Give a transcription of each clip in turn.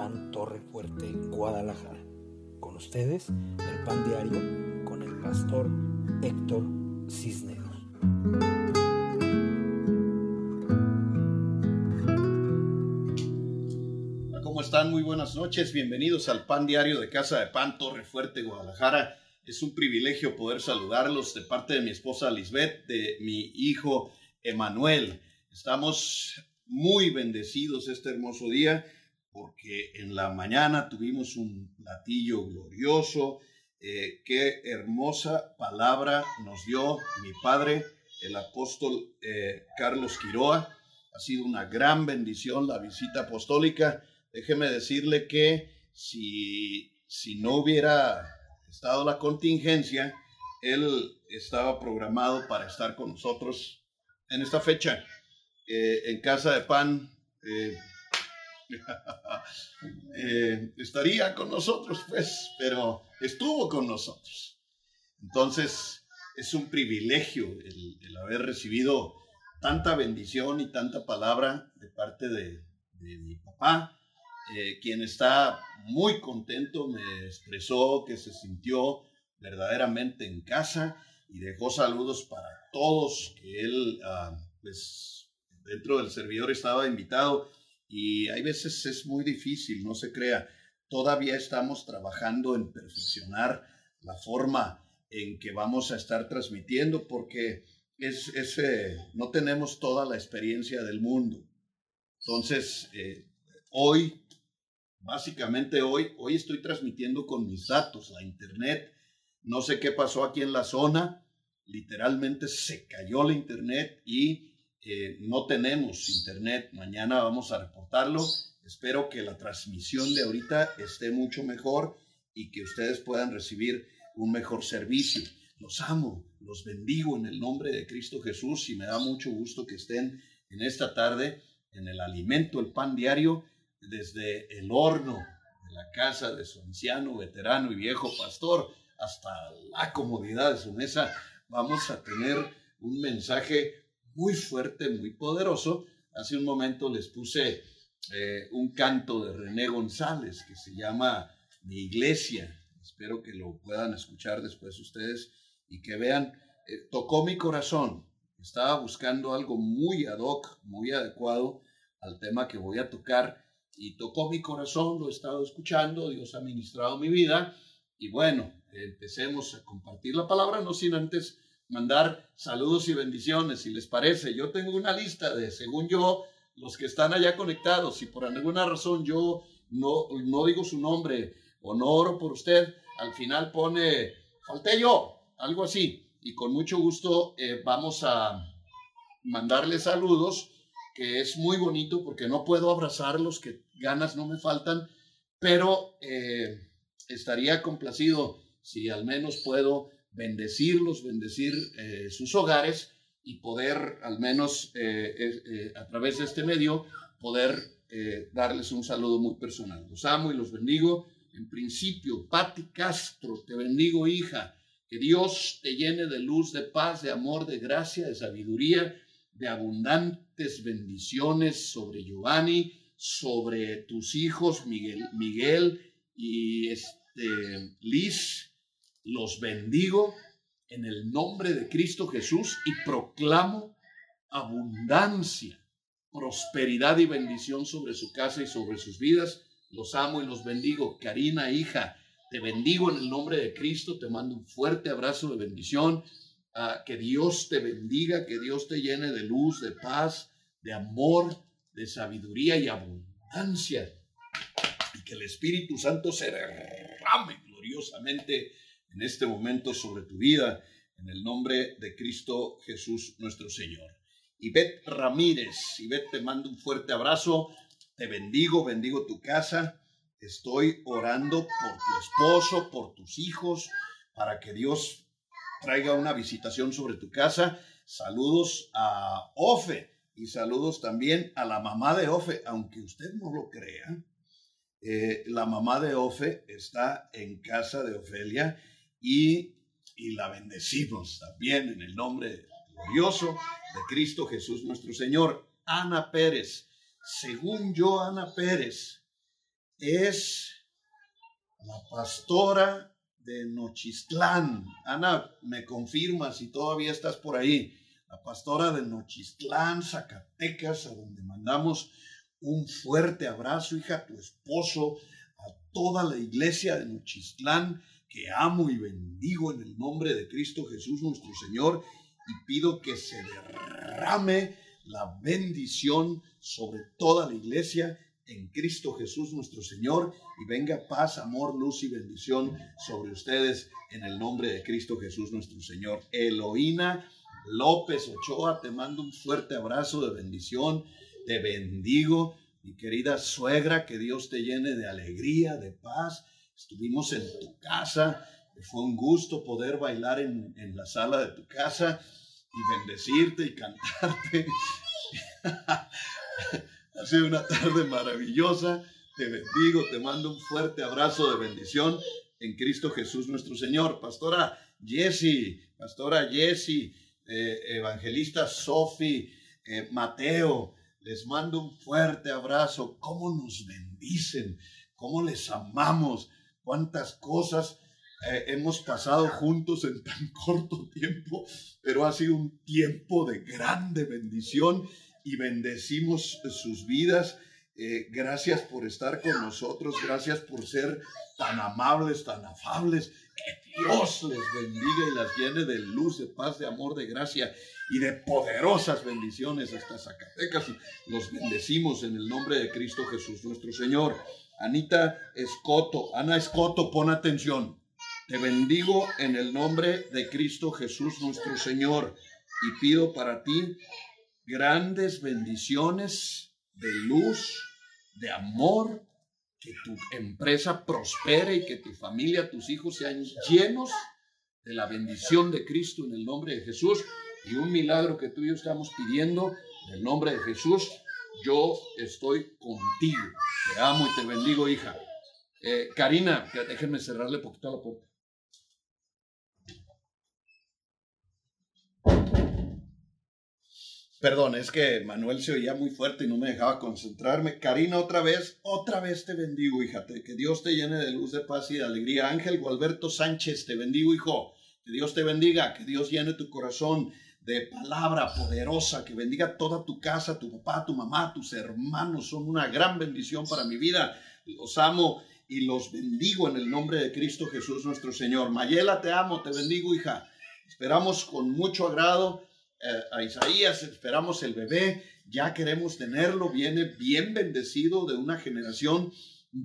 Pan Torre Fuerte, Guadalajara. Con ustedes, el Pan Diario con el pastor Héctor Cisneros. ¿Cómo están? Muy buenas noches. Bienvenidos al Pan Diario de Casa de Pan Torre Fuerte, Guadalajara. Es un privilegio poder saludarlos de parte de mi esposa Lisbeth, de mi hijo Emanuel. Estamos muy bendecidos este hermoso día porque en la mañana tuvimos un platillo glorioso. Eh, qué hermosa palabra nos dio mi padre, el apóstol eh, Carlos Quiroa. Ha sido una gran bendición la visita apostólica. Déjeme decirle que si, si no hubiera estado la contingencia, él estaba programado para estar con nosotros en esta fecha. Eh, en Casa de Pan eh, eh, estaría con nosotros, pues, pero estuvo con nosotros. Entonces, es un privilegio el, haber recibido tanta bendición y tanta palabra de parte de, mi papá, quien está muy contento, me expresó que se sintió verdaderamente en casa y dejó saludos para todos que él, ah, pues, dentro del servidor estaba invitado y hay veces es muy difícil, no se crea. Todavía estamos trabajando en perfeccionar la forma en que vamos a estar transmitiendo porque es, eh, no tenemos toda la experiencia del mundo. Entonces, eh, hoy, básicamente hoy, hoy estoy transmitiendo con mis datos, la internet. No sé qué pasó aquí en la zona. Literalmente se cayó la internet y eh, no tenemos internet, mañana vamos a reportarlo. Espero que la transmisión de ahorita esté mucho mejor y que ustedes puedan recibir un mejor servicio. Los amo, los bendigo en el nombre de Cristo Jesús y me da mucho gusto que estén en esta tarde en el alimento, el pan diario, desde el horno de la casa de su anciano, veterano y viejo pastor hasta la comodidad de su mesa. Vamos a tener un mensaje muy fuerte, muy poderoso. Hace un momento les puse eh, un canto de René González que se llama Mi Iglesia. Espero que lo puedan escuchar después ustedes y que vean. Eh, tocó mi corazón. Estaba buscando algo muy ad hoc, muy adecuado al tema que voy a tocar y tocó mi corazón, lo he estado escuchando, Dios ha ministrado mi vida y bueno, empecemos a compartir la palabra, no sin antes mandar saludos y bendiciones, si les parece. Yo tengo una lista de, según yo, los que están allá conectados. Si por alguna razón yo no, no digo su nombre o no oro por usted, al final pone, falté yo, algo así. Y con mucho gusto eh, vamos a mandarle saludos, que es muy bonito porque no puedo abrazarlos, que ganas no me faltan, pero eh, estaría complacido si al menos puedo bendecirlos, bendecir eh, sus hogares y poder, al menos eh, eh, a través de este medio, poder darles un saludo muy personal. Los amo y los bendigo. En principio, Pati Castro, te bendigo, hija. Que Dios te llene de luz, de paz, de amor, de gracia, de sabiduría, de abundantes bendiciones sobre Giovanni, sobre tus hijos, Miguel, Miguel y este, Liz los bendigo en el nombre de Cristo Jesús y proclamo abundancia, prosperidad y bendición sobre su casa y sobre sus vidas. Los amo y los bendigo. Karina, hija, te bendigo en el nombre de Cristo. Te mando un fuerte abrazo de bendición. Ah, que Dios te bendiga, que Dios te llene de luz, de paz, de amor, de sabiduría y abundancia. Y que el Espíritu Santo se derrame gloriosamente en este momento sobre tu vida, en el nombre de Cristo Jesús nuestro Señor. Ivette Ramírez, Ivette te mando un fuerte abrazo, te bendigo, bendigo tu casa, estoy orando por tu esposo, por tus hijos, para que Dios traiga una visitación sobre tu casa. Saludos a Ofe y saludos también a la mamá de Ofe, aunque usted no lo crea. Eh, la mamá de Ofe está en casa de Ofelia y, la bendecimos también en el nombre glorioso de Cristo Jesús nuestro Señor. Ana Pérez, según yo, Ana Pérez, es la pastora de Nochistlán. Ana, me confirma si todavía estás por ahí. La pastora de Nochistlán, Zacatecas, a donde mandamos un fuerte abrazo, hija, tu esposo, a toda la iglesia de Nochistlán, que amo y bendigo en el nombre de Cristo Jesús nuestro Señor, y pido que se derrame la bendición sobre toda la iglesia en Cristo Jesús nuestro Señor y venga paz, amor, luz y bendición sobre ustedes en el nombre de Cristo Jesús nuestro Señor. Eloína López Ochoa, te mando un fuerte abrazo de bendición, te bendigo, mi querida suegra, que Dios te llene de alegría, de paz. Estuvimos en tu casa, fue un gusto poder bailar en, en la sala de tu casa y bendecirte y cantarte. Ha sido una tarde maravillosa. Te bendigo, te mando un fuerte abrazo de bendición en Cristo Jesús nuestro Señor. Pastora Jessie, Pastora Jessie, eh, Evangelista Sofi, eh, Mateo, les mando un fuerte abrazo. ¿Cómo nos bendicen? ¿Cómo les amamos? ¿Cuántas cosas eh, hemos pasado juntos en tan corto tiempo? Pero ha sido un tiempo de grande bendición y bendecimos sus vidas. Eh, gracias por estar con nosotros, gracias por ser tan amables, tan afables. Que Dios les bendiga y las llene de luz, de paz, de amor, de gracia y de poderosas bendiciones hasta Zacatecas. Los bendecimos en el nombre de Cristo Jesús nuestro Señor. Anita Escoto, Ana Escoto, pon atención. Te bendigo en el nombre de Cristo Jesús nuestro Señor y pido para ti grandes bendiciones de luz, de amor, que tu empresa prospere y que tu familia, tus hijos sean llenos de la bendición de Cristo en el nombre de Jesús y un milagro que tú y yo estamos pidiendo en el nombre de Jesús. Yo estoy contigo. Te amo y te bendigo, hija. Eh, Karina, déjenme cerrarle poquito la puerta. Perdón, es que Manuel se oía muy fuerte y no me dejaba concentrarme. Karina, otra vez, otra vez te bendigo, hija. Que Dios te llene de luz, de paz y de alegría. Ángel Gualberto Sánchez, te bendigo, hijo. Que Dios te bendiga, que Dios llene tu corazón de palabra poderosa, que bendiga toda tu casa, tu papá, tu mamá, tus hermanos. Son una gran bendición para mi vida. Los amo y los bendigo en el nombre de Cristo Jesús nuestro Señor. Mayela, te amo, te bendigo, hija. Esperamos con mucho agrado eh, a Isaías, esperamos el bebé, ya queremos tenerlo, viene bien bendecido de una generación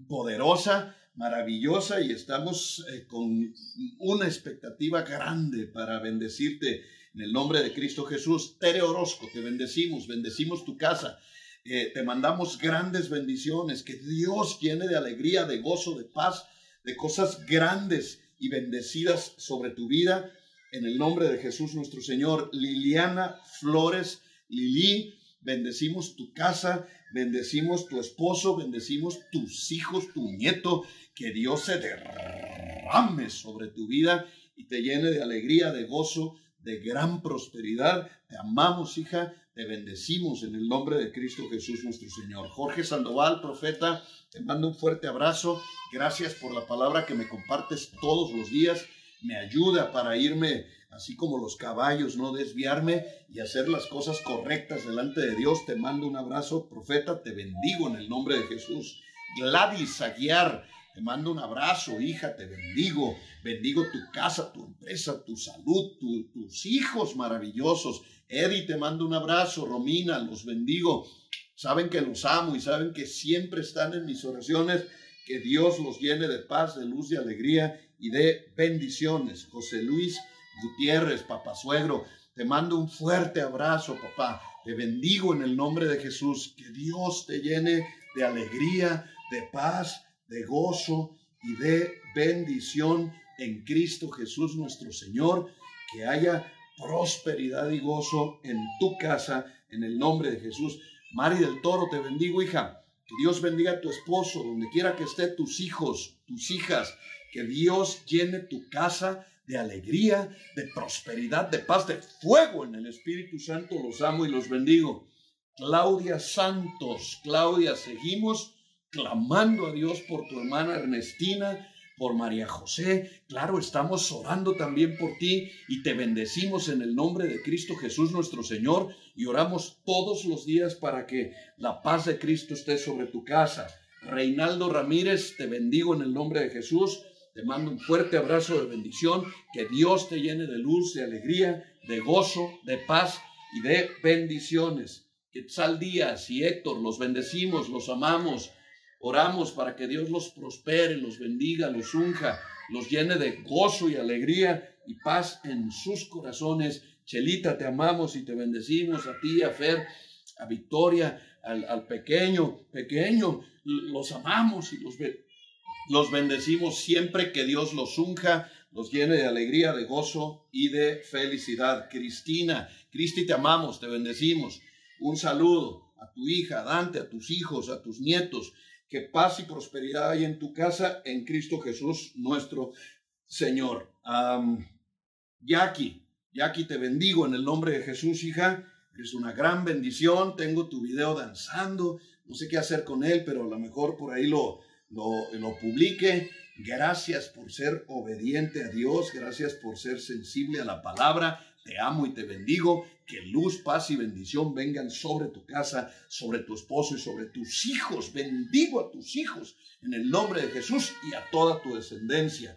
poderosa, maravillosa y estamos eh, con una expectativa grande para bendecirte en el nombre de Cristo Jesús. Tere Orozco, te bendecimos, bendecimos tu casa. Eh, te mandamos grandes bendiciones, que Dios llene de alegría, de gozo, de paz, de cosas grandes y bendecidas sobre tu vida en el nombre de Jesús nuestro Señor. Liliana Flores, Lili, bendecimos tu casa, bendecimos tu esposo, bendecimos tus hijos, tu nieto, que Dios se derrame sobre tu vida y te llene de alegría, de gozo, de gran prosperidad. Te amamos, hija, te bendecimos en el nombre de Cristo Jesús nuestro Señor. Jorge Sandoval, profeta, te mando un fuerte abrazo. Gracias por la palabra que me compartes todos los días me ayuda para irme así como los caballos, no desviarme y hacer las cosas correctas delante de Dios. Te mando un abrazo, profeta, te bendigo en el nombre de Jesús. Gladys Aguiar, te mando un abrazo, hija, te bendigo. Bendigo tu casa, tu empresa, tu salud, tus hijos maravillosos. Eddie, te mando un abrazo. Romina, los bendigo. Saben que los amo y saben que siempre están en mis oraciones. Que Dios los llene de paz, de luz, de alegría y de bendiciones. José Luis Gutiérrez, papá suegro, te mando un fuerte abrazo, papá. Te bendigo en el nombre de Jesús. Que Dios te llene de alegría, de paz, de gozo y de bendición en Cristo Jesús nuestro Señor. Que haya prosperidad y gozo en tu casa, en el nombre de Jesús. Mari del Toro, te bendigo, hija. Que Dios bendiga a tu esposo, donde quiera que esté, tus hijos, tus hijas. Que Dios llene tu casa de alegría, de prosperidad, de paz, de fuego en el Espíritu Santo. Los amo y los bendigo. Claudia Santos, Claudia, seguimos clamando a Dios por tu hermana Ernestina, por María José. Claro, estamos orando también por ti y te bendecimos en el nombre de Cristo Jesús nuestro Señor y oramos todos los días para que la paz de Cristo esté sobre tu casa. Reinaldo Ramírez, te bendigo en el nombre de Jesús. Te mando un fuerte abrazo de bendición. Que Dios te llene de luz, de alegría, de gozo, de paz y de bendiciones. Quetzal Díaz y Héctor, los bendecimos, los amamos. Oramos para que Dios los prospere, los bendiga, los unja, los llene de gozo y alegría y paz en sus corazones. Chelita, te amamos y te bendecimos a ti, a Fer, a Victoria, al, pequeño, pequeño, los amamos y los, los bendecimos siempre que Dios los unja, los llene de alegría, de gozo y de felicidad. Cristina, Cristi, te amamos, te bendecimos. Un saludo a tu hija, Dante, a tus hijos, a tus nietos. Que paz y prosperidad hay en tu casa en Cristo Jesús, nuestro Señor. Jackie, Jackie, te bendigo en el nombre de Jesús, hija. Es una gran bendición. Tengo tu video danzando. No sé qué hacer con él, pero a lo mejor por ahí lo, lo, lo publique. Gracias por ser obediente a Dios. Gracias por ser sensible a la palabra. Te amo y te bendigo. Que luz, paz y bendición vengan sobre tu casa, sobre tu esposo y sobre tus hijos. Bendigo a tus hijos en el nombre de Jesús y a toda tu descendencia.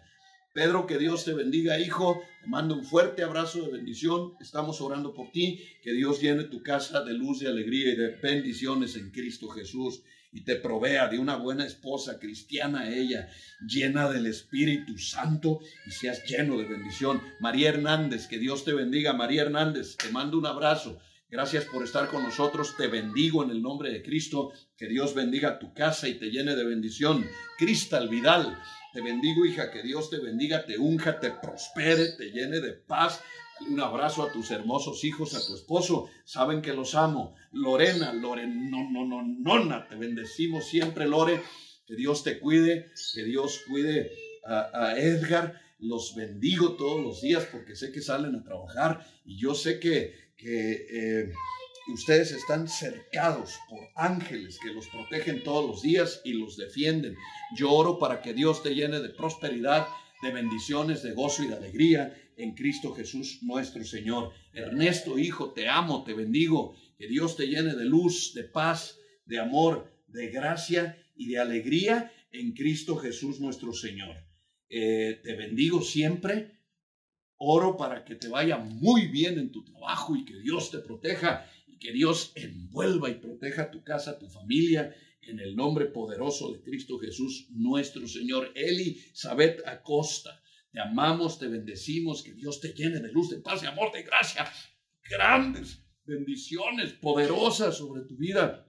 Pedro, que Dios te bendiga, hijo. Te mando un fuerte abrazo de bendición. Estamos orando por ti. Que Dios llene tu casa de luz, de alegría y de bendiciones en Cristo Jesús y te provea de una buena esposa cristiana ella, llena del Espíritu Santo y seas lleno de bendición. María Hernández, que Dios te bendiga. María Hernández, te mando un abrazo. Gracias por estar con nosotros. Te bendigo en el nombre de Cristo. Que Dios bendiga tu casa y te llene de bendición. Cristal Vidal, te bendigo, hija. Que Dios te bendiga, te unja, te prospere, te llene de paz un abrazo a tus hermosos hijos, a tu esposo. Saben que los amo. Lorena, Lorena, no, no, no, nona, te bendecimos siempre, Lore. Que Dios te cuide, que Dios cuide a, Edgar. Los bendigo todos los días porque sé que salen a trabajar y yo sé que, que eh, ustedes están cercados por ángeles que los protegen todos los días y los defienden. Yo oro para que Dios te llene de prosperidad, de bendiciones, de gozo y de alegría en Cristo Jesús nuestro Señor. Ernesto, hijo, te amo, te bendigo. Que Dios te llene de luz, de paz, de amor, de gracia y de alegría en Cristo Jesús nuestro Señor. Eh, te bendigo siempre. Oro para que te vaya muy bien en tu trabajo y que Dios te proteja y que Dios envuelva y proteja tu casa, tu familia, en el nombre poderoso de Cristo Jesús nuestro Señor. Elizabeth Acosta. Te amamos, te bendecimos, que Dios te llene de luz, de paz, de amor, de gracia. Grandes bendiciones poderosas sobre tu vida.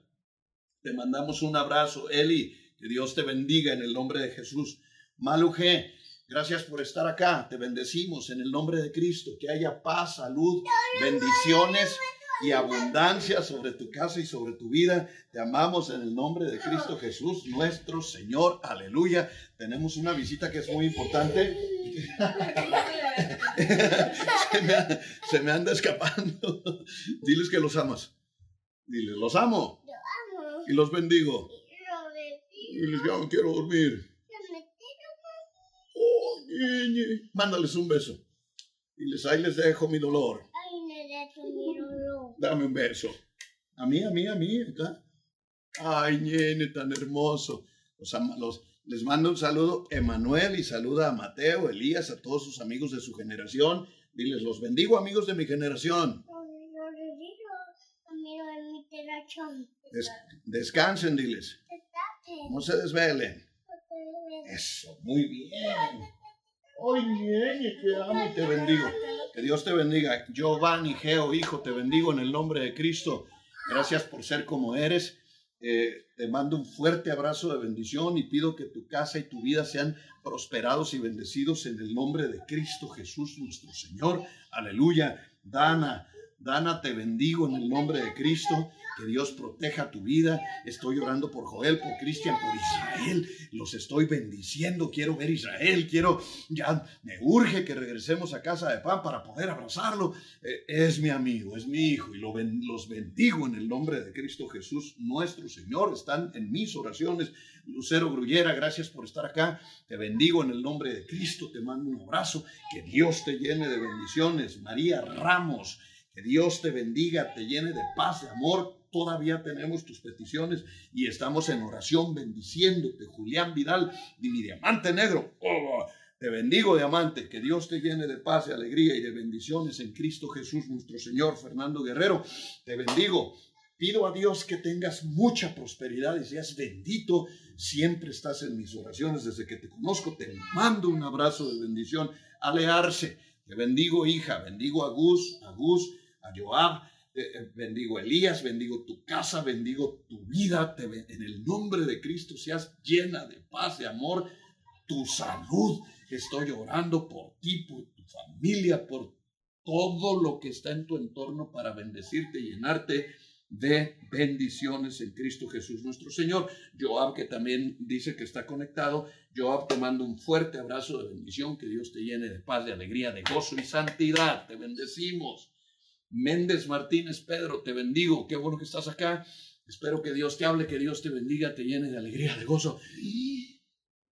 Te mandamos un abrazo, Eli. Que Dios te bendiga en el nombre de Jesús. Maluje, gracias por estar acá. Te bendecimos en el nombre de Cristo. Que haya paz, salud, bendiciones y abundancia sobre tu casa y sobre tu vida. Te amamos en el nombre de Cristo Jesús, nuestro Señor. Aleluya. Tenemos una visita que es muy importante. Se, me, anda escapando. Diles que los amas. Diles, los amo. Y los bendigo. Diles, ya quiero dormir. Oh, Mándales un beso. Diles, ahí les dejo mi dolor. Dame un beso. A mí, a mí, a mí, acá. Ay, nene, tan hermoso. Los, los, les mando un saludo, Emanuel, y saluda a Mateo, Elías, a todos sus amigos de su generación. Diles, los bendigo, amigos de mi generación. descansen, diles. No se desvelen. Eso, muy bien. Ay, nene, te te bendigo. Que Dios te bendiga. Giovanni, Geo, hijo, te bendigo en el nombre de Cristo. Gracias por ser como eres. Eh, te mando un fuerte abrazo de bendición y pido que tu casa y tu vida sean prosperados y bendecidos en el nombre de Cristo Jesús nuestro Señor. Aleluya. Dana, Dana, te bendigo en el nombre de Cristo. Que Dios proteja tu vida. Estoy orando por Joel, por Cristian, por Israel. Los estoy bendiciendo. Quiero ver Israel. Quiero, ya me urge que regresemos a casa de pan para poder abrazarlo. Eh, es mi amigo, es mi hijo y lo los bendigo en el nombre de Cristo Jesús, nuestro Señor. Están en mis oraciones. Lucero Grullera, gracias por estar acá. Te bendigo en el nombre de Cristo. Te mando un abrazo. Que Dios te llene de bendiciones. María Ramos. Dios te bendiga, te llene de paz, de amor. Todavía tenemos tus peticiones y estamos en oración bendiciéndote. Julián Vidal, y mi diamante negro. Oh, te bendigo, diamante. Que Dios te llene de paz, de alegría y de bendiciones en Cristo Jesús, nuestro Señor. Fernando Guerrero, te bendigo. Pido a Dios que tengas mucha prosperidad y seas bendito. Siempre estás en mis oraciones desde que te conozco. Te mando un abrazo de bendición. Alearse. Te bendigo, hija. Bendigo a Gus, a Gus, a Joab, eh, eh, bendigo a Elías, bendigo tu casa, bendigo tu vida, en el nombre de Cristo seas llena de paz, de amor, tu salud. Estoy orando por ti, por tu familia, por todo lo que está en tu entorno para bendecirte y llenarte de bendiciones en Cristo Jesús nuestro Señor. Joab, que también dice que está conectado, Joab te mando un fuerte abrazo de bendición, que Dios te llene de paz, de alegría, de gozo y santidad. Te bendecimos. Méndez Martínez Pedro, te bendigo. Qué bueno que estás acá. Espero que Dios te hable, que Dios te bendiga, te llene de alegría, de gozo y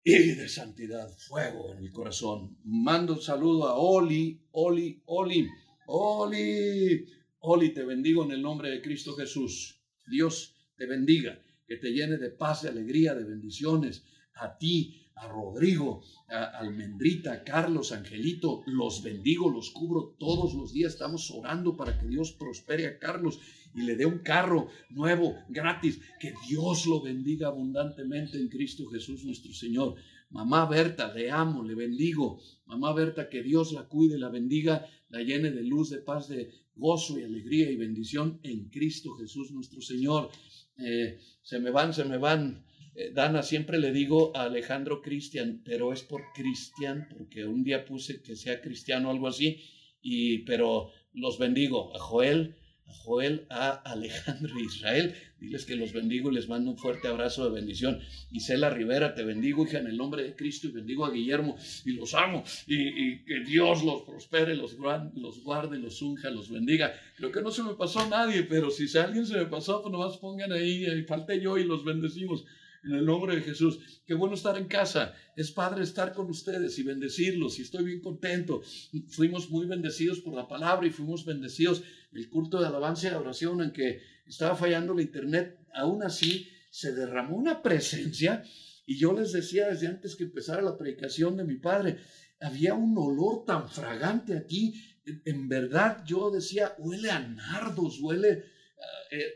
de santidad, fuego en el corazón. Mando un saludo a Oli, Oli, Oli, Oli. Oli, te bendigo en el nombre de Cristo Jesús. Dios te bendiga, que te llene de paz, de alegría, de bendiciones. A ti, a Rodrigo, a Almendrita, a Carlos, Angelito, los bendigo, los cubro todos los días. Estamos orando para que Dios prospere a Carlos y le dé un carro nuevo, gratis. Que Dios lo bendiga abundantemente en Cristo Jesús nuestro Señor. Mamá Berta, le amo, le bendigo. Mamá Berta, que Dios la cuide, la bendiga, la llene de luz, de paz, de gozo y alegría y bendición en Cristo Jesús nuestro Señor. Eh, se me van, se me van eh, Dana, siempre le digo a Alejandro Cristian, pero es por Cristian, porque un día puse que sea cristiano o algo así, y, pero los bendigo. A Joel, a Joel, a Alejandro Israel, diles que los bendigo y les mando un fuerte abrazo de bendición. Isela Rivera, te bendigo, hija, en el nombre de Cristo, y bendigo a Guillermo, y los amo, y, que Dios los prospere, los, guarde, los unja, los bendiga. Creo que no se me pasó a nadie, pero si alguien se me pasó, pues nomás pongan ahí, y falte yo y los bendecimos en el nombre de Jesús. Qué bueno estar en casa. Es padre estar con ustedes y bendecirlos. Y estoy bien contento. Fuimos muy bendecidos por la palabra y fuimos bendecidos el culto de alabanza y oración en que estaba fallando la internet. Aún así, se derramó una presencia. Y yo les decía desde antes que empezara la predicación de mi padre, había un olor tan fragante aquí. En verdad, yo decía, huele a nardos, huele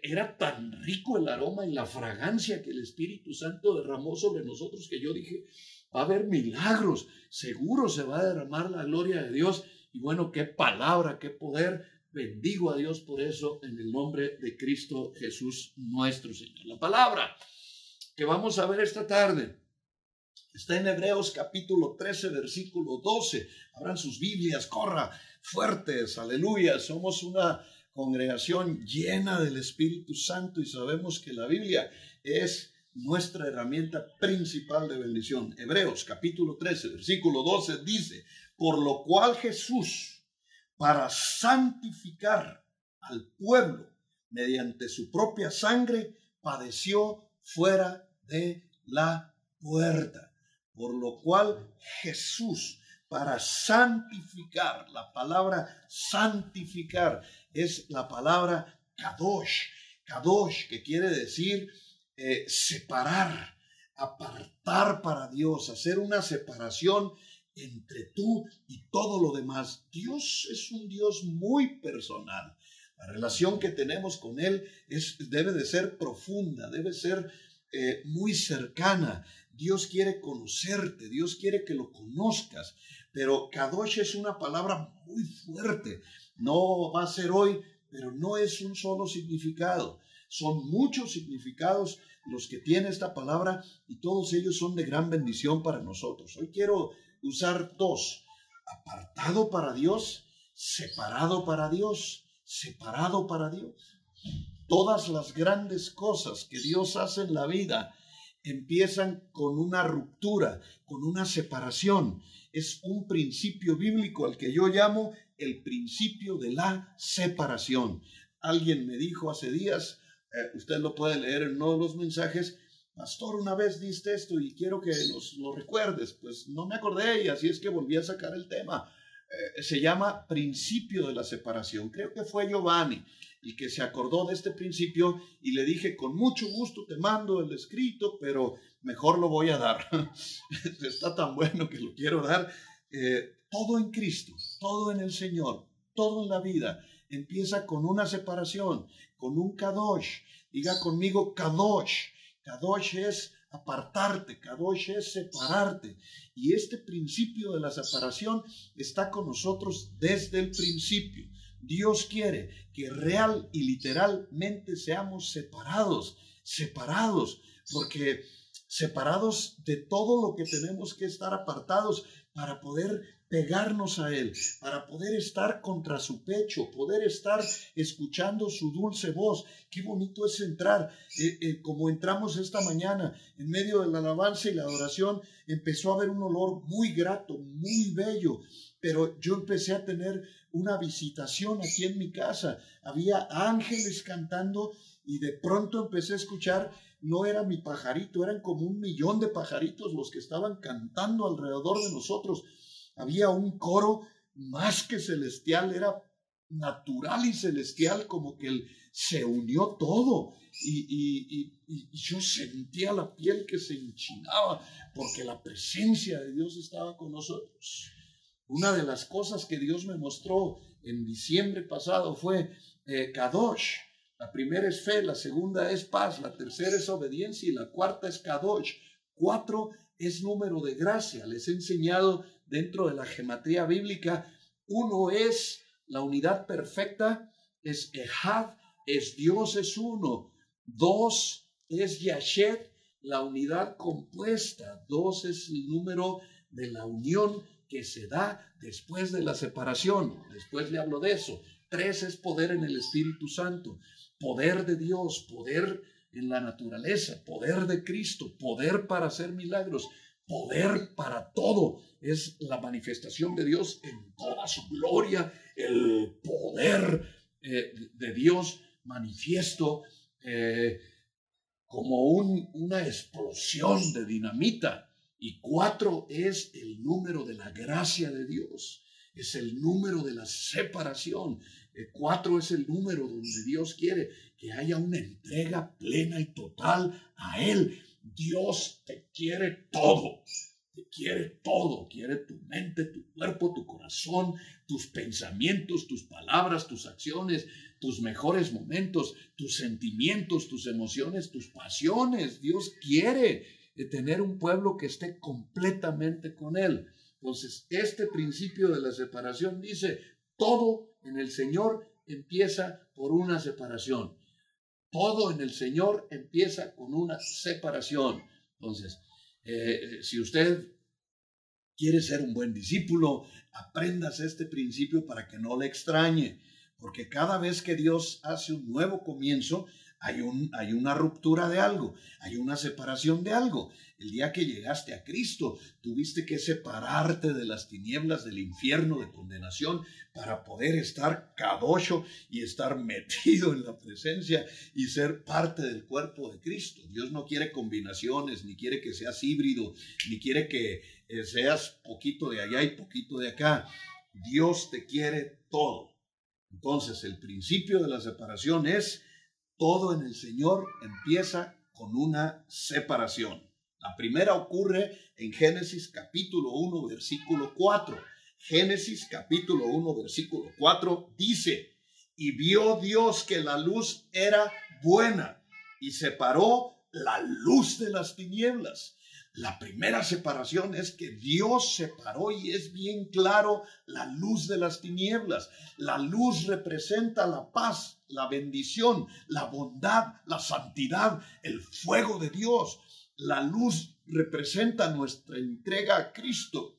era tan rico el aroma y la fragancia que el Espíritu Santo derramó sobre nosotros que yo dije, va a haber milagros, seguro se va a derramar la gloria de Dios. Y bueno, qué palabra, qué poder. Bendigo a Dios por eso en el nombre de Cristo Jesús nuestro Señor. La palabra que vamos a ver esta tarde está en Hebreos capítulo 13, versículo 12. Abran sus Biblias, corra fuertes, aleluya. Somos una congregación llena del Espíritu Santo y sabemos que la Biblia es nuestra herramienta principal de bendición. Hebreos capítulo 13, versículo 12 dice, por lo cual Jesús, para santificar al pueblo mediante su propia sangre, padeció fuera de la puerta. Por lo cual Jesús, para santificar, la palabra santificar es la palabra kadosh. Kadosh, que quiere decir eh, separar, apartar para Dios, hacer una separación entre tú y todo lo demás. Dios es un Dios muy personal. La relación que tenemos con Él es, debe de ser profunda, debe ser eh, muy cercana. Dios quiere conocerte, Dios quiere que lo conozcas, pero Kadosh es una palabra muy fuerte no va a ser hoy, pero no es un solo significado. Son muchos significados los que tiene esta palabra y todos ellos son de gran bendición para nosotros. Hoy quiero usar dos. Apartado para Dios, separado para Dios, separado para Dios. Todas las grandes cosas que Dios hace en la vida empiezan con una ruptura, con una separación. Es un principio bíblico al que yo llamo el principio de la separación. Alguien me dijo hace días, eh, usted lo puede leer en uno de los mensajes, Pastor, una vez diste esto y quiero que nos lo recuerdes. Pues no me acordé y así es que volví a sacar el tema. Eh, se llama principio de la separación. Creo que fue Giovanni y que se acordó de este principio y le dije, con mucho gusto te mando el escrito, pero mejor lo voy a dar. Está tan bueno que lo quiero dar. Eh, todo en Cristo, todo en el Señor, todo en la vida empieza con una separación, con un kadosh. Diga conmigo kadosh. Kadosh es apartarte, Kadosh es separarte. Y este principio de la separación está con nosotros desde el principio. Dios quiere que real y literalmente seamos separados, separados, porque separados de todo lo que tenemos que estar apartados para poder pegarnos a Él, para poder estar contra su pecho, poder estar escuchando su dulce voz. Qué bonito es entrar, eh, eh, como entramos esta mañana, en medio de la alabanza y la adoración, empezó a haber un olor muy grato, muy bello, pero yo empecé a tener una visitación aquí en mi casa. Había ángeles cantando y de pronto empecé a escuchar no era mi pajarito, eran como un millón de pajaritos los que estaban cantando alrededor de nosotros había un coro más que celestial, era natural y celestial, como que él se unió todo. Y, yo sentía la piel que se enchinaba porque la presencia de Dios estaba con nosotros. Una de las cosas que Dios me mostró en diciembre pasado fue eh, Kadosh. La primera es fe, la segunda es paz, la tercera es obediencia y la cuarta es Kadosh. Cuatro es número de gracia. Les he enseñado dentro de la gematría bíblica. Uno es la unidad perfecta, es Ehad, es Dios es uno. Dos es Yashet, la unidad compuesta. Dos es el número de la unión que se da después de la separación. Después le hablo de eso. Tres es poder en el Espíritu Santo, poder de Dios, poder en la naturaleza, poder de Cristo, poder para hacer milagros poder para todo. Es la manifestación de Dios en toda su gloria, el poder eh, de Dios manifiesto eh, como una explosión de dinamita. Y cuatro es el número de la gracia de Dios, es el número de la separación. Eh, cuatro es el número donde Dios quiere que haya una entrega plena y total a Él Dios te quiere todo. Te quiere todo. Quiere tu mente, tu cuerpo, tu corazón, tus pensamientos, tus palabras, tus acciones, tus mejores momentos, tus sentimientos, tus emociones, tus pasiones. Dios quiere tener un pueblo que esté completamente con Él. Entonces, este principio de la separación dice, todo en el Señor empieza por una separación. Todo en el Señor empieza con una separación. Entonces, eh, si usted quiere ser un buen discípulo, aprendas este principio para que no le extrañe, porque cada vez que Dios hace un nuevo comienzo, hay, un, hay una ruptura de algo, hay una separación de algo. El día que llegaste a Cristo, tuviste que separarte de las tinieblas del infierno de condenación para poder estar cadocho y estar metido en la presencia y ser parte del cuerpo de Cristo. Dios no quiere combinaciones, ni quiere que seas híbrido, ni quiere que eh, seas poquito de allá y poquito de acá. Dios te quiere todo. Entonces, el principio de la separación es todo en el Señor empieza con una separación. La primera ocurre en Génesis capítulo 1, versículo 4. Génesis capítulo 1, versículo 4 dice, y vio Dios que la luz era buena y separó la luz de las tinieblas. La primera separación es que Dios separó y es bien claro la luz de las tinieblas. La luz representa la paz, la bendición, la bondad, la santidad, el fuego de Dios. La luz representa nuestra entrega a Cristo.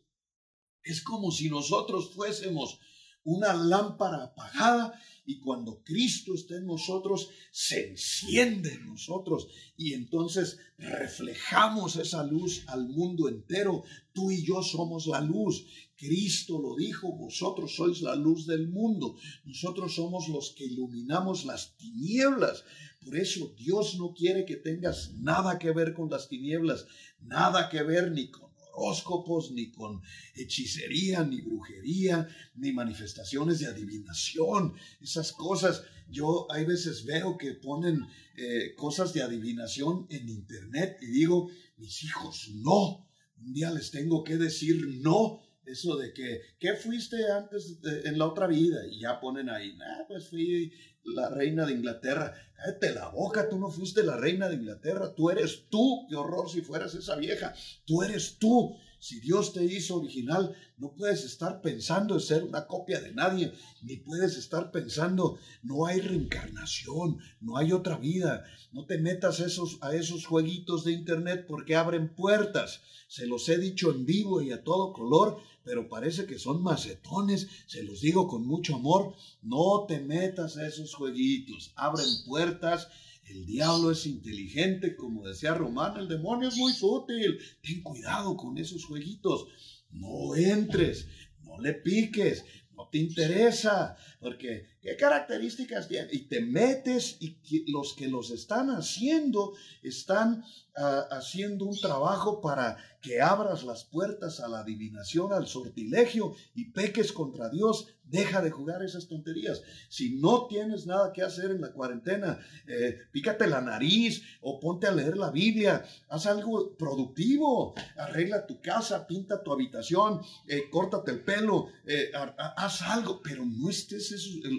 Es como si nosotros fuésemos una lámpara apagada y cuando Cristo está en nosotros, se enciende en nosotros y entonces reflejamos esa luz al mundo entero. Tú y yo somos la luz. Cristo lo dijo, vosotros sois la luz del mundo. Nosotros somos los que iluminamos las tinieblas. Por eso Dios no quiere que tengas nada que ver con las tinieblas, nada que ver ni con horóscopos, ni con hechicería, ni brujería, ni manifestaciones de adivinación. Esas cosas, yo hay veces veo que ponen eh, cosas de adivinación en internet y digo, mis hijos, no. Un día les tengo que decir no. Eso de que, ¿qué fuiste antes en la otra vida? Y ya ponen ahí, ah, pues fui la reina de Inglaterra. Cállate la boca, tú no fuiste la reina de Inglaterra, tú eres tú. Qué horror si fueras esa vieja. Tú eres tú. Si Dios te hizo original, no puedes estar pensando en ser una copia de nadie, ni puedes estar pensando, no hay reencarnación, no hay otra vida. No te metas esos, a esos jueguitos de internet porque abren puertas. Se los he dicho en vivo y a todo color pero parece que son macetones, se los digo con mucho amor, no te metas a esos jueguitos, abren puertas, el diablo es inteligente, como decía Román, el demonio es muy sutil, ten cuidado con esos jueguitos, no entres, no le piques, no te interesa, porque ¿qué características tiene? Y te metes y los que los están haciendo están ah, haciendo un trabajo para que abras las puertas a la adivinación, al sortilegio y peques contra Dios. Deja de jugar esas tonterías. Si no tienes nada que hacer en la cuarentena, eh, pícate la nariz o ponte a leer la Biblia. Haz algo productivo. Arregla tu casa, pinta tu habitación, eh, córtate el pelo, eh, haz algo, pero no estés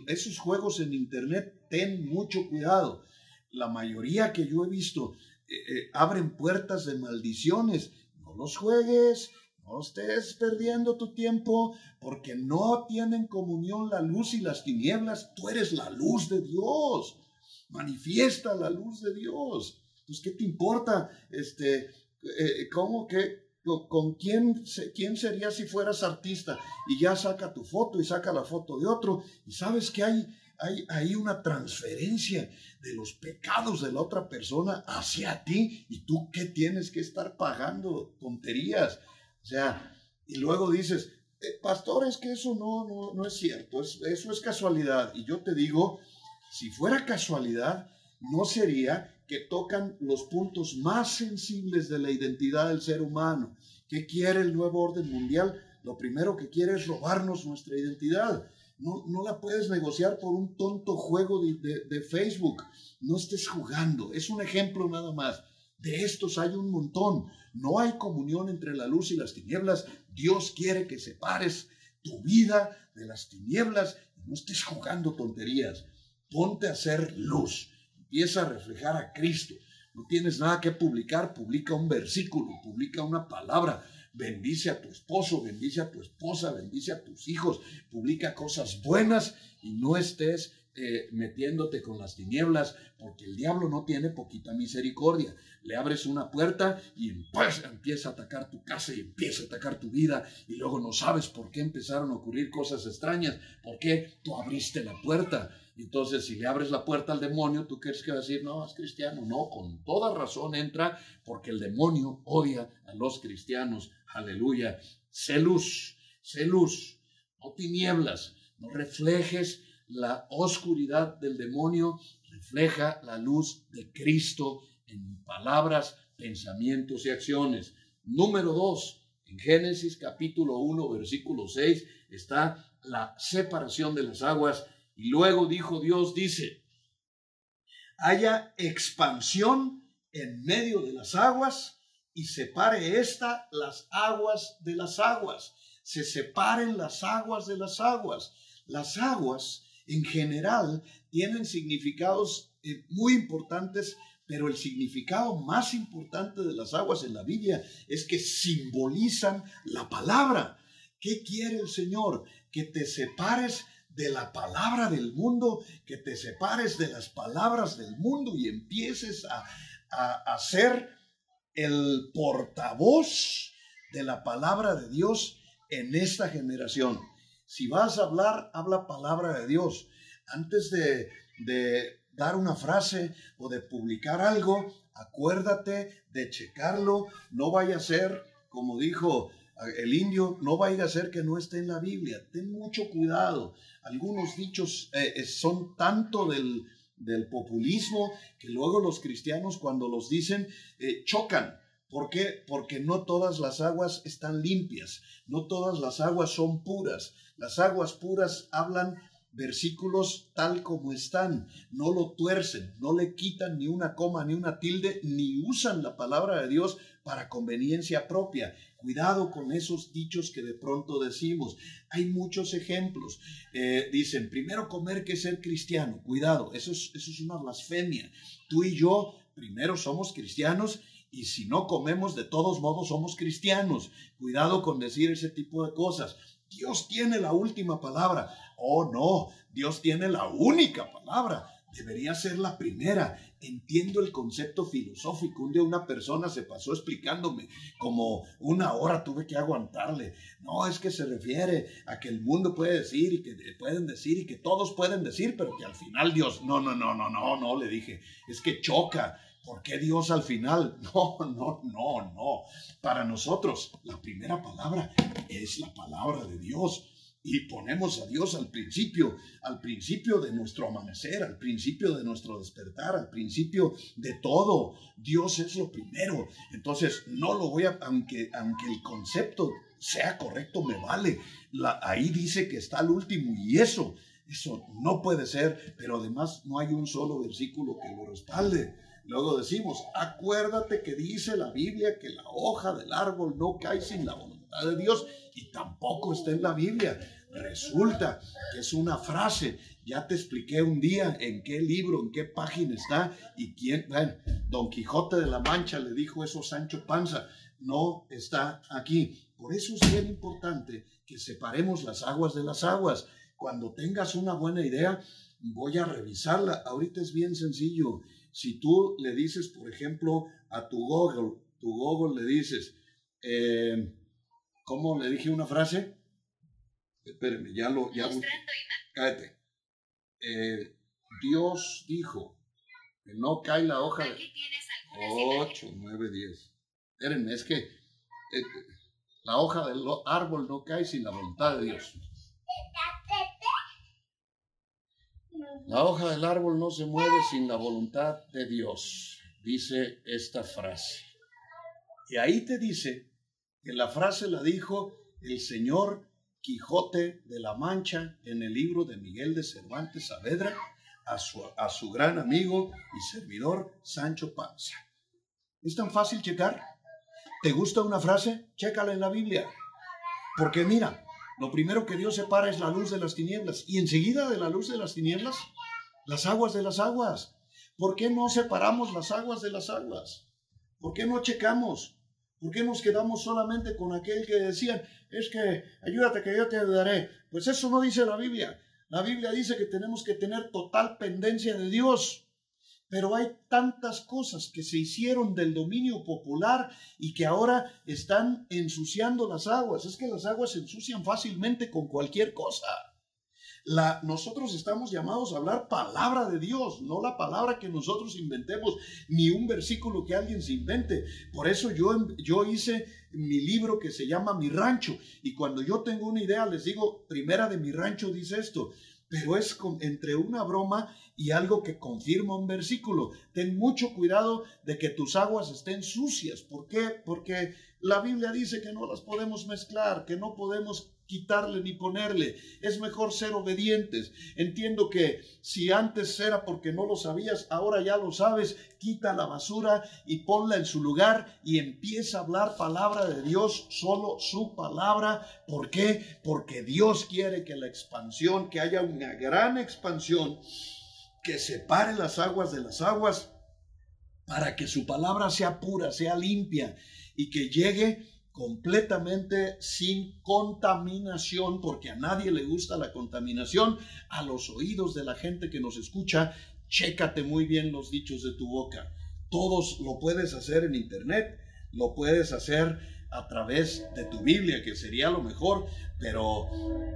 esos, juegos en internet. Ten mucho cuidado. La mayoría que yo he visto abren puertas de maldiciones los juegues, no estés perdiendo tu tiempo porque no tienen comunión la luz y las tinieblas. Tú eres la luz de Dios. Manifiesta la luz de Dios. Pues, ¿qué te importa? Este, eh, ¿Cómo que con quién, quién sería si fueras artista? Y ya saca tu foto y saca la foto de otro. Y sabes que hay, hay, hay una transferencia de los pecados de la otra persona hacia ti y tú qué tienes que estar pagando tonterías. O sea, y luego dices, eh, pastor, es que eso no, no, no es cierto, eso es casualidad. Y yo te digo, si fuera casualidad, no sería que tocan los puntos más sensibles de la identidad del ser humano. ¿Qué quiere el nuevo orden mundial? Lo primero que quiere es robarnos nuestra identidad. No, no la puedes negociar por un tonto juego de, Facebook. No estés jugando. Es un ejemplo nada más. De estos hay un montón. No hay comunión entre la luz y las tinieblas. Dios quiere que separes tu vida de las tinieblas no estés jugando tonterías. Ponte a hacer luz. Empieza a reflejar a Cristo. No tienes nada que publicar, publica un versículo, publica una palabra, bendice a tu esposo, bendice a tu esposa, bendice a tus hijos, publica cosas buenas y no estés eh, metiéndote con las tinieblas, porque el diablo no tiene poquita misericordia. Le abres una puerta y empieza a atacar tu casa y empieza a atacar tu vida y luego no sabes por qué empezaron a ocurrir cosas extrañas, porque tú abriste la puerta. Entonces, si le abres la puerta al demonio, ¿tú crees que va a decir, no, es cristiano? No, con toda razón entra porque el demonio odia a los cristianos. Aleluya. Sé luz, sé luz, no tinieblas, no reflejes la oscuridad del demonio, refleja la luz de Cristo en palabras, pensamientos y acciones. Número dos, en Génesis capítulo 1, versículo 6, está la separación de las aguas. Y luego dijo Dios, dice, haya expansión en medio de las aguas y separe esta las aguas de las aguas. Se separen las aguas de las aguas. Las aguas en general tienen significados eh, muy importantes, pero el significado más importante de las aguas en la Biblia es que simbolizan la palabra. ¿Qué quiere el Señor? Que te separes de la palabra del mundo, que te separes de las palabras del mundo y empieces a, a, a ser el portavoz de la palabra de Dios en esta generación. Si vas a hablar, habla palabra de Dios. antes de, dar una frase o de publicar algo, acuérdate de checarlo, no vaya a ser, como dijo el indio, no vaya a ser que no esté en la Biblia. Ten mucho cuidado. Algunos dichos eh, eh, son tanto del, populismo que luego los cristianos cuando los dicen eh, chocan. ¿Por qué? Porque no todas las aguas están limpias, no todas las aguas son puras. Las aguas puras hablan versículos tal como están, no lo tuercen, no le quitan ni una coma ni una tilde, ni usan la palabra de Dios para conveniencia propia. Cuidado con esos dichos que de pronto decimos. Hay muchos ejemplos. Eh, dicen, primero comer que ser cristiano. Cuidado, eso es, eso es una blasfemia. Tú y yo primero somos cristianos y si no comemos, de todos modos somos cristianos. Cuidado con decir ese tipo de cosas. Dios tiene la última palabra. Oh, no, Dios tiene la única palabra. Debería ser la primera. Entiendo el concepto filosófico. Un día una persona se pasó explicándome como una hora tuve que aguantarle. No, es que se refiere a que el mundo puede decir y que pueden decir y que todos pueden decir, pero que al final Dios, no, no, no, no, no, no, le dije, es que choca. ¿Por qué Dios al final? No, no, no, no. Para nosotros, la primera palabra es la palabra de Dios. Y ponemos a Dios al principio, al principio de nuestro amanecer, al principio de nuestro despertar, al principio de todo. Dios es lo primero. Entonces, no lo voy a, aunque, aunque el concepto sea correcto, me vale. Ahí dice que está el último y eso, eso no puede ser, pero además no hay un solo versículo que lo respalde. Luego decimos, acuérdate que dice la Biblia que la hoja del árbol no cae sin la voluntad de Dios y tampoco está en la Biblia. Resulta que es una frase. Ya te expliqué un día en qué libro, en qué página está y quién. Bueno, Don Quijote de la Mancha le dijo eso a Sancho Panza. No está aquí. Por eso es bien importante que separemos las aguas de las aguas. Cuando tengas una buena idea, voy a revisarla. Ahorita es bien sencillo. Si tú le dices, por ejemplo, a tu Google, tu Google le dices, eh, ¿cómo le dije una frase? Espérenme, ya lo... Ya, cállate. Eh, Dios dijo que no cae la hoja de... 8, 9, 10. Espérenme, es que eh, la hoja del árbol no cae sin la voluntad de Dios. La hoja del árbol no se mueve sin la voluntad de Dios, dice esta frase. Y ahí te dice que la frase la dijo el señor Quijote de la Mancha en el libro de Miguel de Cervantes Saavedra a su, a su gran amigo y servidor Sancho Panza. ¿Es tan fácil checar? ¿Te gusta una frase? Chécala en la Biblia. Porque mira, lo primero que Dios separa es la luz de las tinieblas y enseguida de la luz de las tinieblas, las aguas de las aguas. ¿Por qué no separamos las aguas de las aguas? ¿Por qué no checamos? ¿Por qué nos quedamos solamente con aquel que decían, es que ayúdate que yo te ayudaré? Pues eso no dice la Biblia. La Biblia dice que tenemos que tener total pendencia de Dios. Pero hay tantas cosas que se hicieron del dominio popular y que ahora están ensuciando las aguas. Es que las aguas se ensucian fácilmente con cualquier cosa. Nosotros estamos llamados a hablar palabra de Dios, no la palabra que nosotros inventemos, ni un versículo que alguien se invente. Por eso yo, yo hice mi libro que se llama Mi Rancho. Y cuando yo tengo una idea, les digo, primera de mi rancho dice esto pero es entre una broma y algo que confirma un versículo. Ten mucho cuidado de que tus aguas estén sucias. ¿Por qué? Porque la Biblia dice que no las podemos mezclar, que no podemos quitarle ni ponerle. Es mejor ser obedientes. Entiendo que si antes era porque no lo sabías, ahora ya lo sabes. Quita la basura y ponla en su lugar y empieza a hablar palabra de Dios, solo su palabra. ¿Por qué? Porque Dios quiere que la expansión, que haya una gran expansión, que separe las aguas de las aguas, para que su palabra sea pura, sea limpia y que llegue completamente sin contaminación, porque a nadie le gusta la contaminación, a los oídos de la gente que nos escucha, chécate muy bien los dichos de tu boca. Todos lo puedes hacer en internet, lo puedes hacer a través de tu Biblia, que sería lo mejor, pero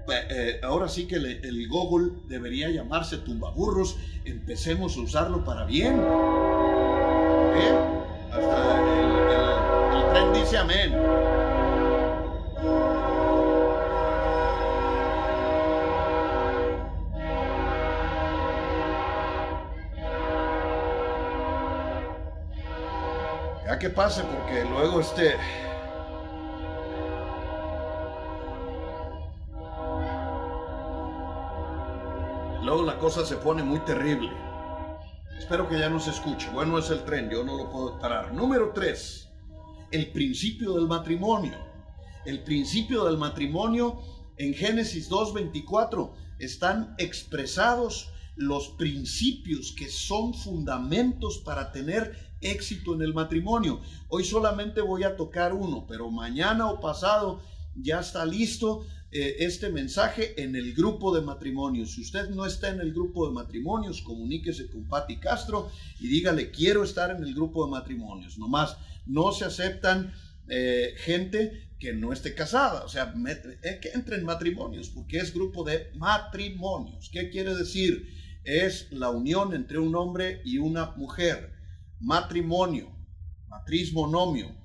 eh, ahora sí que el Google debería llamarse tumbaburros, empecemos a usarlo para bien. Hasta el, tren dice amén. Ya que pase, porque luego este Luego la cosa se pone muy terrible. Espero que ya no se escuche. Bueno, es el tren, yo no lo puedo parar. Número 3. El principio del matrimonio. El principio del matrimonio en Génesis 2.24 están expresados los principios que son fundamentos para tener éxito en el matrimonio. Hoy solamente voy a tocar uno, pero mañana o pasado ya está listo eh, este mensaje en el grupo de matrimonios. Si usted no está en el grupo de matrimonios, comuníquese con Patti Castro y dígale, quiero estar en el grupo de matrimonios. Nomás, no se aceptan eh, gente que no esté casada, o sea, eh, que entre en matrimonios, porque es grupo de matrimonios. ¿Qué quiere decir? Es la unión entre un hombre y una mujer. Matrimonio, matriz monomio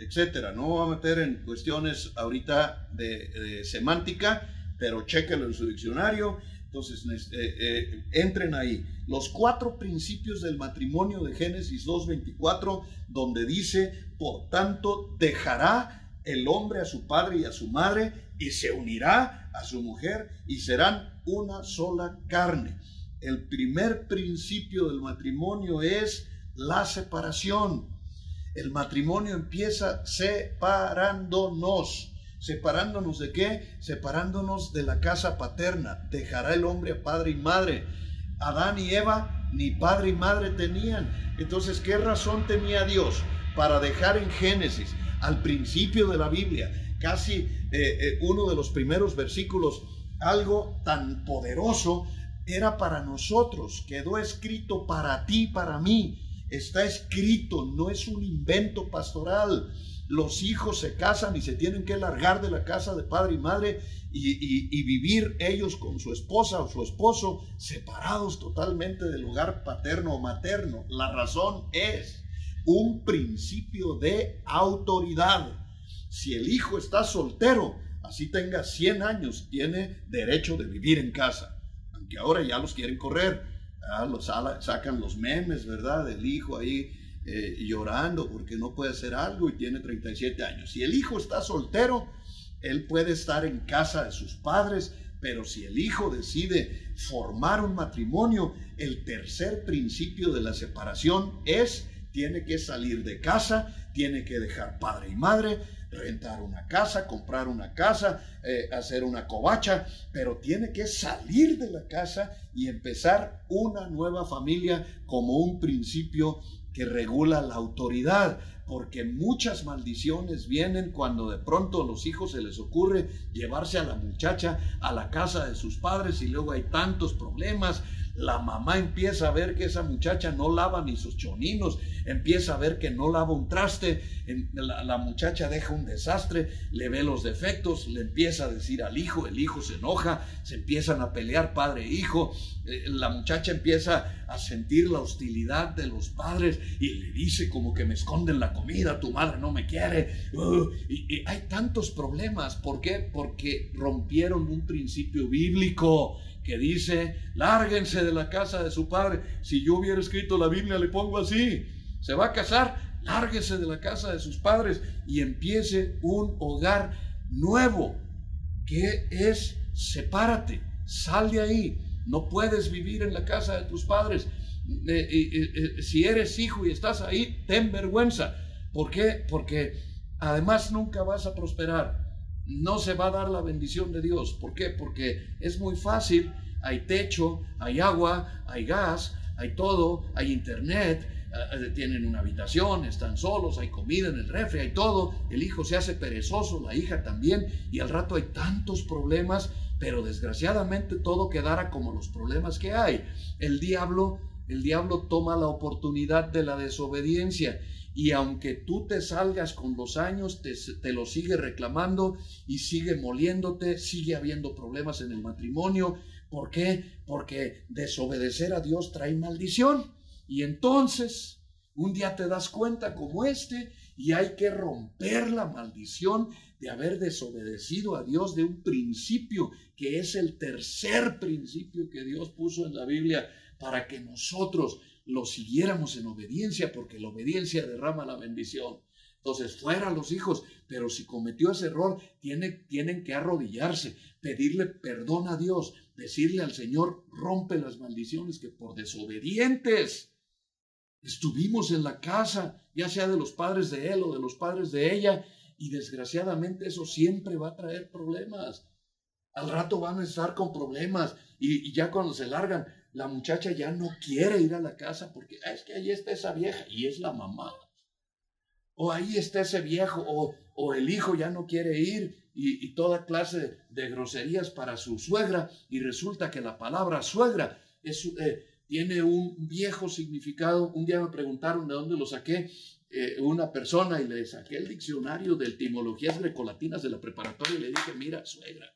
etcétera. No voy a meter en cuestiones ahorita de, semántica, pero chéquelo en su diccionario. Entonces, eh, eh, entren ahí. Los cuatro principios del matrimonio de Génesis 2.24, donde dice, por tanto, dejará el hombre a su padre y a su madre y se unirá a su mujer y serán una sola carne. El primer principio del matrimonio es la separación. El matrimonio empieza separándonos. ¿Separándonos de qué? Separándonos de la casa paterna. Dejará el hombre a padre y madre. Adán y Eva ni padre y madre tenían. Entonces, ¿qué razón tenía Dios para dejar en Génesis, al principio de la Biblia, casi eh, eh, uno de los primeros versículos, algo tan poderoso? Era para nosotros, quedó escrito para ti, para mí Está escrito, no es un invento pastoral. Los hijos se casan y se tienen que largar de la casa de padre y madre y, vivir ellos con su esposa o su esposo separados totalmente del hogar paterno o materno. La razón es un principio de autoridad. Si el hijo está soltero, así tenga 100 años, tiene derecho de vivir en casa, aunque ahora ya los quieren correr Ah, los, sacan los memes, ¿verdad? Del hijo ahí eh, llorando porque no puede hacer algo y tiene 37 años. Si el hijo está soltero, él puede estar en casa de sus padres, pero si el hijo decide formar un matrimonio, el tercer principio de la separación es, tiene que salir de casa, tiene que dejar padre y madre, rentar una casa, comprar una casa, eh, hacer una covacha, pero tiene que salir de la casa y empezar una nueva familia como un principio que regula la autoridad, porque muchas maldiciones vienen cuando de pronto a los hijos se les ocurre llevarse a la muchacha a la casa de sus padres y luego hay tantos problemas, la mamá empieza a ver que esa muchacha no lava ni sus choninos, empieza a ver que no lava un traste, la, muchacha deja un desastre, le ve los defectos, le empieza a decir al hijo, el hijo se enoja, se empiezan a pelear padre e hijo, eh, la muchacha empieza a sentir la hostilidad de los padres y le dice como que me esconden la comida, tu madre no me quiere, uh, y hay tantos problemas, ¿por qué? Porque rompieron un principio bíblico que dice, lárguense de la casa de su padre. Si yo hubiera escrito la Biblia, le pongo así. Se va a casar, lárguese de la casa de sus padres y empiece un hogar nuevo, que es, sepárate, sal de ahí. No puedes vivir en la casa de tus padres. Eh, eh, eh, si eres hijo y estás ahí, ten vergüenza. ¿Por qué? Porque además nunca vas a prosperar no se va a dar la bendición de Dios. ¿Por qué? Porque es muy fácil, hay techo, hay agua, hay gas, hay todo, hay internet, eh, tienen una habitación, están solos, hay comida en el refri, hay todo, el hijo se hace perezoso, la hija también, y al rato hay tantos problemas, pero desgraciadamente todo quedará como los problemas que hay. El diablo, el diablo toma la oportunidad de la desobediencia y aunque tú te salgas con los años, te, te, lo sigue reclamando y sigue moliéndote, sigue habiendo problemas en el matrimonio. ¿Por qué? Porque desobedecer a Dios trae maldición. Y entonces, un día te das cuenta como este y hay que romper la maldición de haber desobedecido a Dios de un principio que es el tercer principio que Dios puso en la Biblia para que nosotros lo siguiéramos en obediencia, porque la obediencia derrama la bendición. Entonces, fuera los hijos, pero si cometió ese error, tiene, tienen que arrodillarse, pedirle perdón a Dios, decirle al Señor, rompe las maldiciones que por desobedientes estuvimos en la casa, ya sea de los padres de él o de los padres de ella, y desgraciadamente eso siempre va a traer problemas. Al rato van a estar con problemas y, y ya cuando se largan, la muchacha ya no quiere ir a la casa porque ah, es que ahí está esa vieja y es la mamá. O ahí está ese viejo o, el hijo ya no quiere ir y, toda clase de groserías para su suegra y resulta que la palabra suegra eh, tiene un viejo significado. Un día me preguntaron de dónde lo saqué eh, una persona y le saqué el diccionario de etimologías grecolatinas de la preparatoria y le dije, mira, suegra.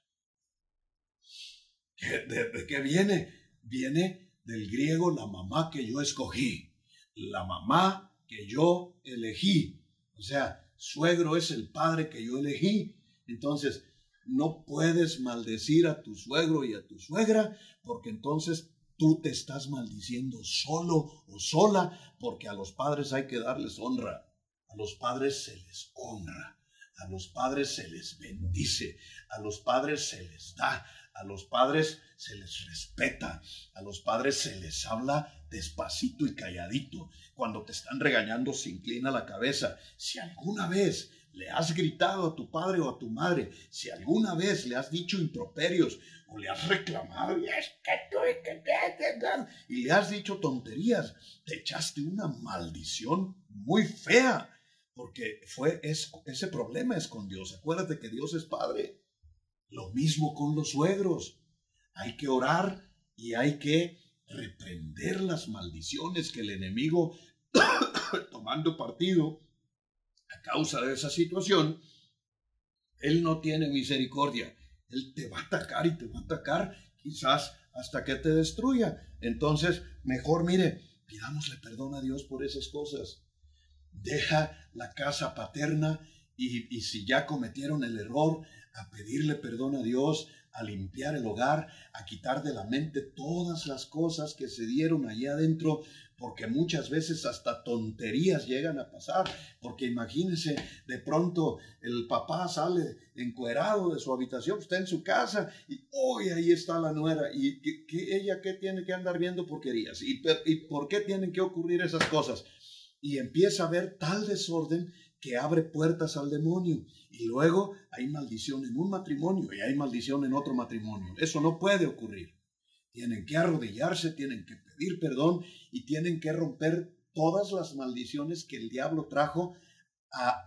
de qué viene? Viene del griego la mamá que yo escogí, la mamá que yo elegí. O sea, suegro es el padre que yo elegí. Entonces, no puedes maldecir a tu suegro y a tu suegra, porque entonces tú te estás maldiciendo solo o sola, porque a los padres hay que darles honra. A los padres se les honra, a los padres se les bendice, a los padres se les da, a los padres se les respeta, a los padres se les habla despacito y calladito. Cuando te están regañando se inclina la cabeza. Si alguna vez le has gritado a tu padre o a tu madre, si alguna vez le has dicho improperios o le has reclamado y, le has dicho tonterías, te echaste una maldición muy fea, porque fue ese problema es con Dios. Acuérdate que Dios es Padre. Lo mismo con los suegros. Hay que orar y hay que reprender las maldiciones que el enemigo, tomando partido a causa de esa situación, él no tiene misericordia. Él te va a atacar y te va a atacar quizás hasta que te destruya. Entonces, mejor mire, pidámosle perdón a Dios por esas cosas. Deja la casa paterna y, y si ya cometieron el error, a pedirle perdón a Dios, a limpiar el hogar, a quitar de la mente todas las cosas que se dieron allá adentro, porque muchas veces hasta tonterías llegan a pasar, porque imagínense, de pronto el papá sale encuerado de su habitación, está en su casa y hoy ahí está la nuera y que, ella qué tiene que andar viendo porquerías y, y por qué tienen que ocurrir esas cosas. Y empieza a haber tal desorden que abre puertas al demonio. Y luego hay maldición en un matrimonio y hay maldición en otro matrimonio. Eso no puede ocurrir. Tienen que arrodillarse, tienen que pedir perdón y tienen que romper todas las maldiciones que el diablo trajo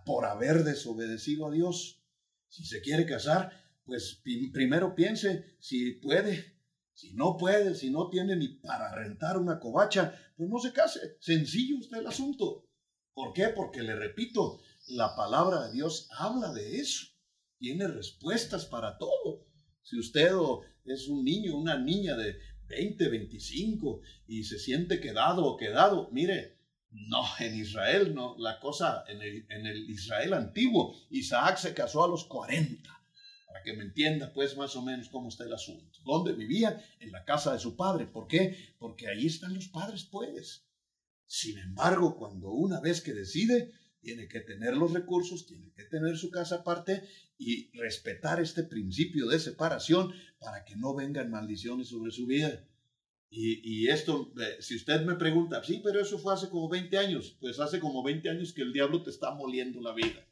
por haber desobedecido a Dios. Si se quiere casar, pues primero piense si puede. Si no puede, si no tiene ni para rentar una covacha, pues no se case. Sencillo está el asunto. ¿Por qué? Porque le repito, la palabra de Dios habla de eso. Tiene respuestas para todo. Si usted es un niño, una niña de 20, 25 y se siente quedado o quedado, mire, no, en Israel no, la cosa, en el, en el Israel antiguo, Isaac se casó a los 40 para que me entienda pues más o menos cómo está el asunto. ¿Dónde vivía? En la casa de su padre. ¿Por qué? Porque ahí están los padres pues. Sin embargo, cuando una vez que decide, tiene que tener los recursos, tiene que tener su casa aparte y respetar este principio de separación para que no vengan maldiciones sobre su vida. Y, esto, eh, si usted me pregunta, sí, pero eso fue hace como 20 años, pues hace como 20 años que el diablo te está moliendo la vida.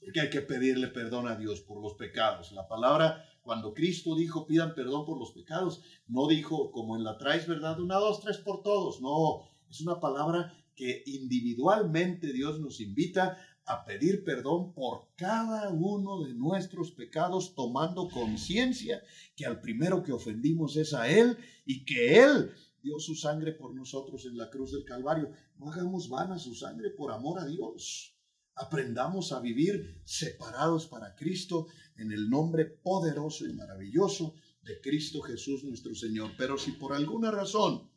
Porque hay que pedirle perdón a Dios por los pecados. La palabra, cuando Cristo dijo pidan perdón por los pecados, no dijo como en la traes, ¿verdad? Una, dos, tres por todos. No, es una palabra que individualmente Dios nos invita a pedir perdón por cada uno de nuestros pecados, tomando conciencia que al primero que ofendimos es a Él y que Él dio su sangre por nosotros en la cruz del Calvario. No hagamos vana su sangre por amor a Dios. Aprendamos a vivir separados para Cristo en el nombre poderoso y maravilloso de Cristo Jesús nuestro Señor. Pero si por alguna razón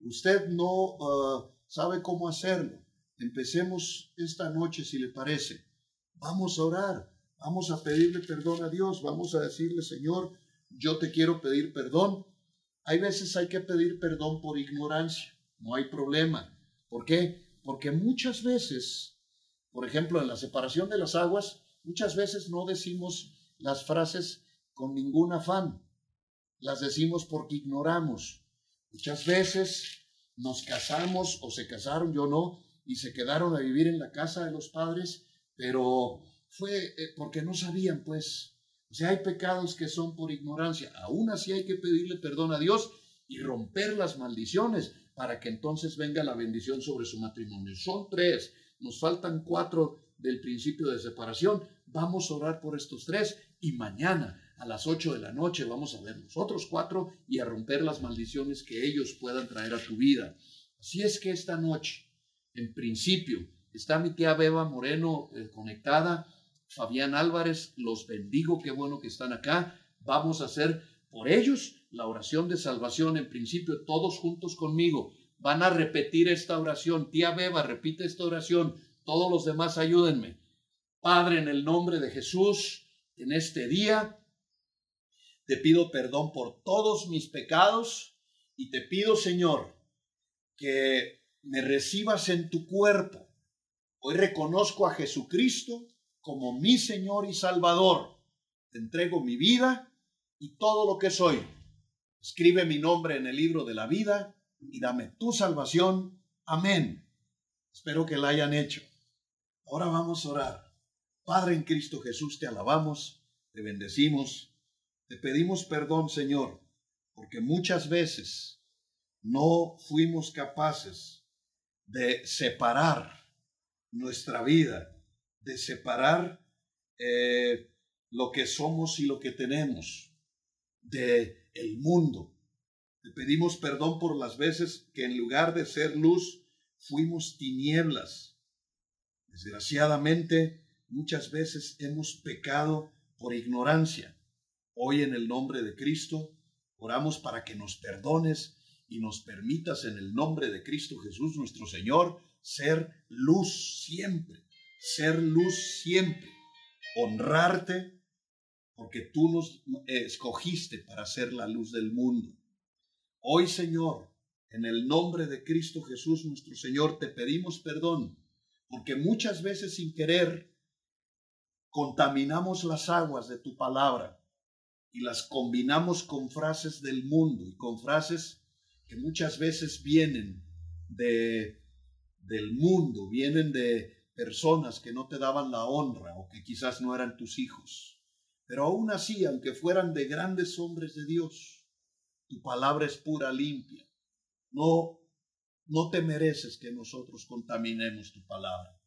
usted no ah, sabe cómo hacerlo, empecemos esta noche si le parece. Vamos a orar, vamos a pedirle perdón a Dios, vamos a decirle, Señor, yo te quiero pedir perdón hay veces hay que pedir perdón por ignorancia, no hay problema. ¿Por qué? Porque muchas veces, por ejemplo, en la separación de las aguas, muchas veces no decimos las frases con ningún afán, las decimos porque ignoramos. Muchas veces nos casamos o se casaron, yo no, y se quedaron a vivir en la casa de los padres, pero fue eh, porque no sabían, pues, o sea, hay pecados que son por ignorancia. Aún así hay que pedirle perdón a Dios y romper las maldiciones para que entonces venga la bendición sobre su matrimonio. Son tres, nos faltan cuatro del principio de separación. Vamos a orar por estos tres y mañana a las ocho de la noche vamos a ver los otros cuatro y a romper las maldiciones que ellos puedan traer a tu vida. Así es que esta noche, en principio, está mi tía Beba Moreno eh, conectada Fabián Álvarez, los bendigo, qué bueno que están acá. Vamos a hacer por ellos la oración de salvación en principio, todos juntos conmigo. Van a repetir esta oración. Tía Beba, repite esta oración. Todos los demás ayúdenme. Padre, en el nombre de Jesús, en este día, te pido perdón por todos mis pecados y te pido, Señor, que me recibas en tu cuerpo. Hoy reconozco a Jesucristo como mi Señor y Salvador. Te entrego mi vida y todo lo que soy. Escribe mi nombre en el libro de la vida y dame tu salvación. Amén. Espero que la hayan hecho. Ahora vamos a orar. Padre en Cristo Jesús, te alabamos, te bendecimos, te pedimos perdón, Señor, porque muchas veces no fuimos capaces de separar nuestra vida de separar eh, lo que somos y lo que tenemos de el mundo. Te pedimos perdón por las veces que en lugar de ser luz fuimos tinieblas. Desgraciadamente, muchas veces hemos pecado por ignorancia. Hoy en el nombre de Cristo oramos para que nos perdones y nos permitas en el nombre de Cristo Jesús nuestro Señor ser luz siempre ser luz siempre, honrarte, porque tú nos escogiste para ser la luz del mundo. Hoy, Señor, en el nombre de Cristo Jesús nuestro Señor, te pedimos perdón, porque muchas veces sin querer contaminamos las aguas de tu palabra y las combinamos con frases del mundo y con frases que muchas veces vienen de del mundo, vienen de personas que no te daban la honra o que quizás no eran tus hijos. Pero aún así, aunque fueran de grandes hombres de Dios, tu palabra es pura, limpia. No, no te mereces que nosotros contaminemos tu palabra.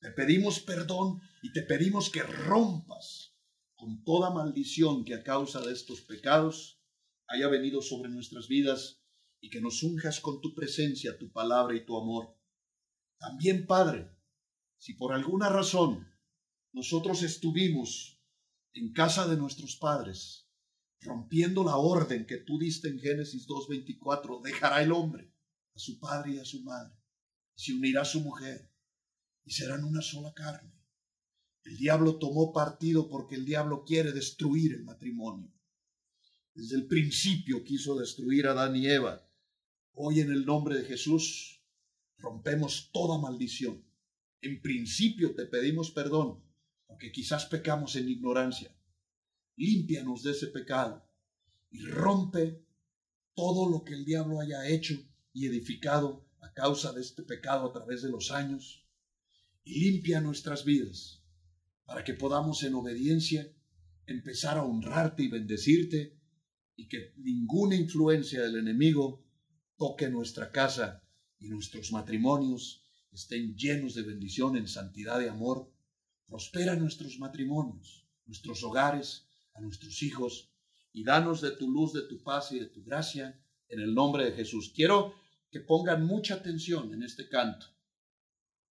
Te pedimos perdón y te pedimos que rompas con toda maldición que a causa de estos pecados haya venido sobre nuestras vidas y que nos unjas con tu presencia, tu palabra y tu amor. También, Padre, si por alguna razón nosotros estuvimos en casa de nuestros padres, rompiendo la orden que tú diste en Génesis 2.24, dejará el hombre a su padre y a su madre, se unirá a su mujer, y serán una sola carne. El diablo tomó partido porque el diablo quiere destruir el matrimonio. Desde el principio quiso destruir a Adán y Eva. Hoy en el nombre de Jesús rompemos toda maldición en principio te pedimos perdón, porque quizás pecamos en ignorancia. Límpianos de ese pecado y rompe todo lo que el diablo haya hecho y edificado a causa de este pecado a través de los años. Y limpia nuestras vidas para que podamos en obediencia empezar a honrarte y bendecirte y que ninguna influencia del enemigo toque nuestra casa y nuestros matrimonios estén llenos de bendición en santidad y amor. Prospera nuestros matrimonios, nuestros hogares, a nuestros hijos, y danos de tu luz, de tu paz y de tu gracia, en el nombre de Jesús. Quiero que pongan mucha atención en este canto.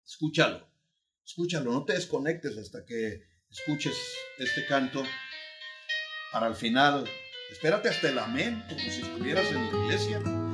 Escúchalo, escúchalo, no te desconectes hasta que escuches este canto. Para el final, espérate hasta el amén, como si estuvieras en la iglesia.